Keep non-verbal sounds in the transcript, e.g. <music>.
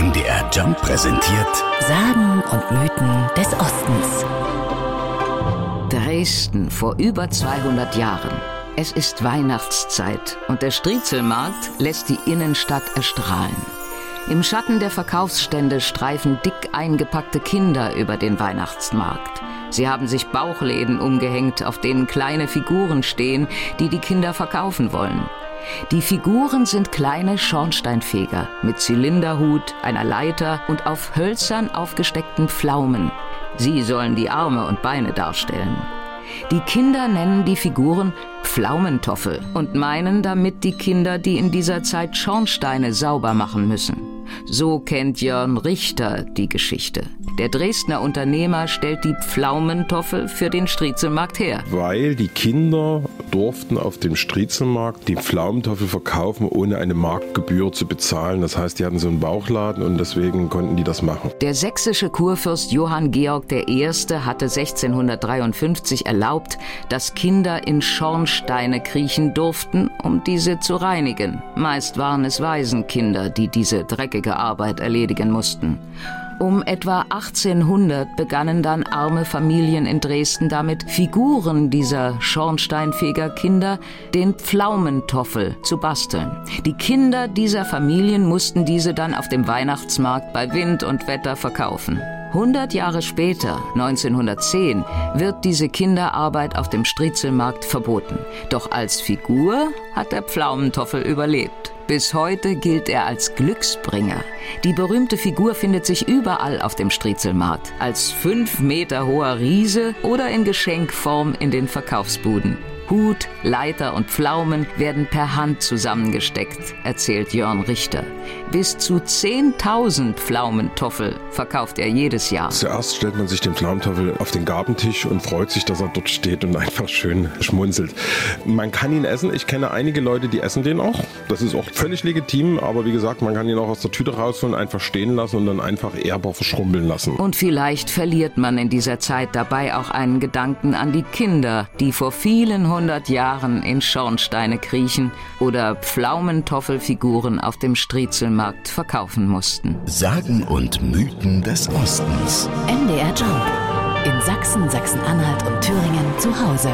MDR Jump präsentiert Sagen und Mythen des Ostens. Dresden vor über 200 Jahren. Es ist Weihnachtszeit und der Striezelmarkt lässt die Innenstadt erstrahlen. Im Schatten der Verkaufsstände streifen dick eingepackte Kinder über den Weihnachtsmarkt. Sie haben sich Bauchläden umgehängt, auf denen kleine Figuren stehen, die die Kinder verkaufen wollen. Die Figuren sind kleine Schornsteinfeger mit Zylinderhut, einer Leiter und auf hölzern aufgesteckten Pflaumen. Sie sollen die Arme und Beine darstellen. Die Kinder nennen die Figuren Pflaumentoffel und meinen damit die Kinder, die in dieser Zeit Schornsteine sauber machen müssen. So kennt Jörn Richter die Geschichte. Der Dresdner Unternehmer stellt die Pflaumentoffel für den Striezelmarkt her. Weil die Kinder durften auf dem Striezelmarkt die Pflaumentoffel verkaufen, ohne eine Marktgebühr zu bezahlen. Das heißt, die hatten so einen Bauchladen und deswegen konnten die das machen. Der sächsische Kurfürst Johann Georg I. hatte 1653 erlaubt, dass Kinder in Schornsteine kriechen durften, um diese zu reinigen. Meist waren es Waisenkinder, die diese dreckige Arbeit erledigen mussten. Um etwa 1800 begannen dann arme Familien in Dresden damit, Figuren dieser Schornsteinfegerkinder, den Pflaumentoffel, zu basteln. Die Kinder dieser Familien mussten diese dann auf dem Weihnachtsmarkt bei Wind und Wetter verkaufen. 100 Jahre später, 1910, wird diese Kinderarbeit auf dem Striezelmarkt verboten. Doch als Figur hat der Pflaumentoffel überlebt. Bis heute gilt er als Glücksbringer. Die berühmte Figur findet sich überall auf dem Striezelmarkt, als fünf Meter hoher Riese oder in Geschenkform in den Verkaufsbuden. Hut, Leiter und Pflaumen werden per Hand zusammengesteckt, erzählt Jörn Richter. Bis zu 10.000 Pflaumentoffel verkauft er jedes Jahr. Zuerst stellt man sich den Pflaumentoffel auf den Gabentisch und freut sich, dass er dort steht und <laughs> einfach schön schmunzelt. Man kann ihn essen. Ich kenne einige Leute, die essen den auch. Das ist auch völlig legitim, aber wie gesagt, man kann ihn auch aus der Tüte rausholen, einfach stehen lassen und dann einfach ehrbar verschrumpeln lassen. Und vielleicht verliert man in dieser Zeit dabei auch einen Gedanken an die Kinder, die vor vielen hundert Jahren in Schornsteine kriechen oder Pflaumentoffelfiguren auf dem Striezelmarkt verkaufen mussten. Sagen und Mythen des Ostens. MDR Jump. In Sachsen, Sachsen-Anhalt und Thüringen zu Hause.